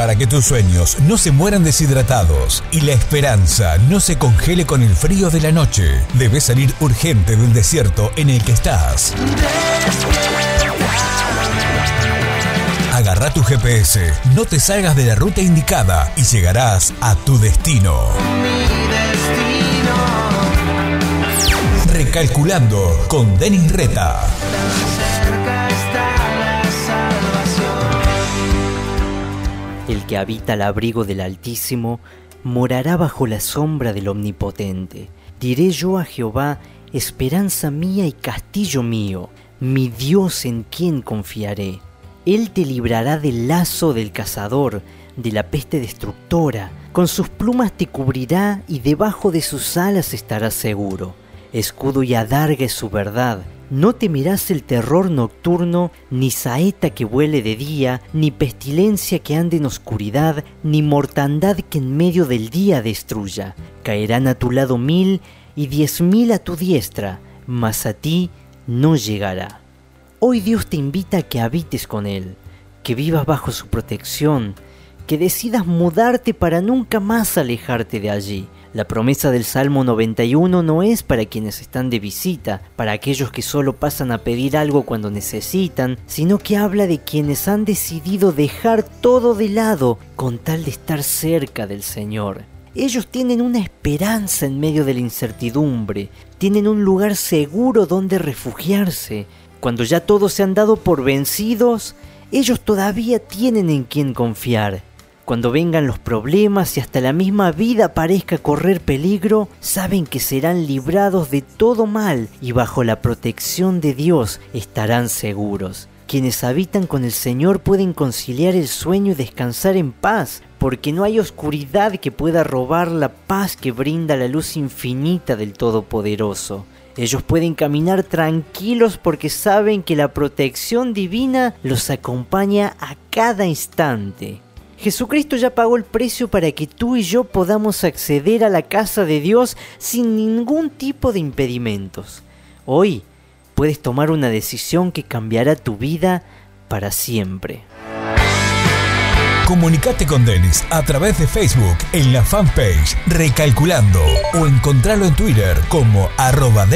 Para que tus sueños no se mueran deshidratados y la esperanza no se congele con el frío de la noche, debes salir urgente del desierto en el que estás. Agarra tu GPS, no te salgas de la ruta indicada y llegarás a tu destino. Recalculando con Denis Reta. Que habita al abrigo del Altísimo morará bajo la sombra del Omnipotente. Diré yo a Jehová, esperanza mía y castillo mío, mi Dios en quien confiaré. Él te librará del lazo del cazador, de la peste destructora, con sus plumas te cubrirá y debajo de sus alas estarás seguro. Escudo y adarga es su verdad. No temerás el terror nocturno, ni saeta que vuele de día, ni pestilencia que ande en oscuridad, ni mortandad que en medio del día destruya. Caerán a tu lado mil y diez mil a tu diestra, mas a ti no llegará. Hoy Dios te invita a que habites con Él, que vivas bajo su protección, que decidas mudarte para nunca más alejarte de allí. La promesa del Salmo 91 no es para quienes están de visita, para aquellos que solo pasan a pedir algo cuando necesitan, sino que habla de quienes han decidido dejar todo de lado con tal de estar cerca del Señor. Ellos tienen una esperanza en medio de la incertidumbre, tienen un lugar seguro donde refugiarse, cuando ya todos se han dado por vencidos, ellos todavía tienen en quien confiar. Cuando vengan los problemas y hasta la misma vida parezca correr peligro, saben que serán librados de todo mal y bajo la protección de Dios estarán seguros. Quienes habitan con el Señor pueden conciliar el sueño y descansar en paz, porque no hay oscuridad que pueda robar la paz que brinda la luz infinita del Todopoderoso. Ellos pueden caminar tranquilos porque saben que la protección divina los acompaña a cada instante. Jesucristo ya pagó el precio para que tú y yo podamos acceder a la casa de Dios sin ningún tipo de impedimentos. Hoy puedes tomar una decisión que cambiará tu vida para siempre. Comunicate con Denis a través de Facebook en la fanpage Recalculando o encontralo en Twitter como arroba.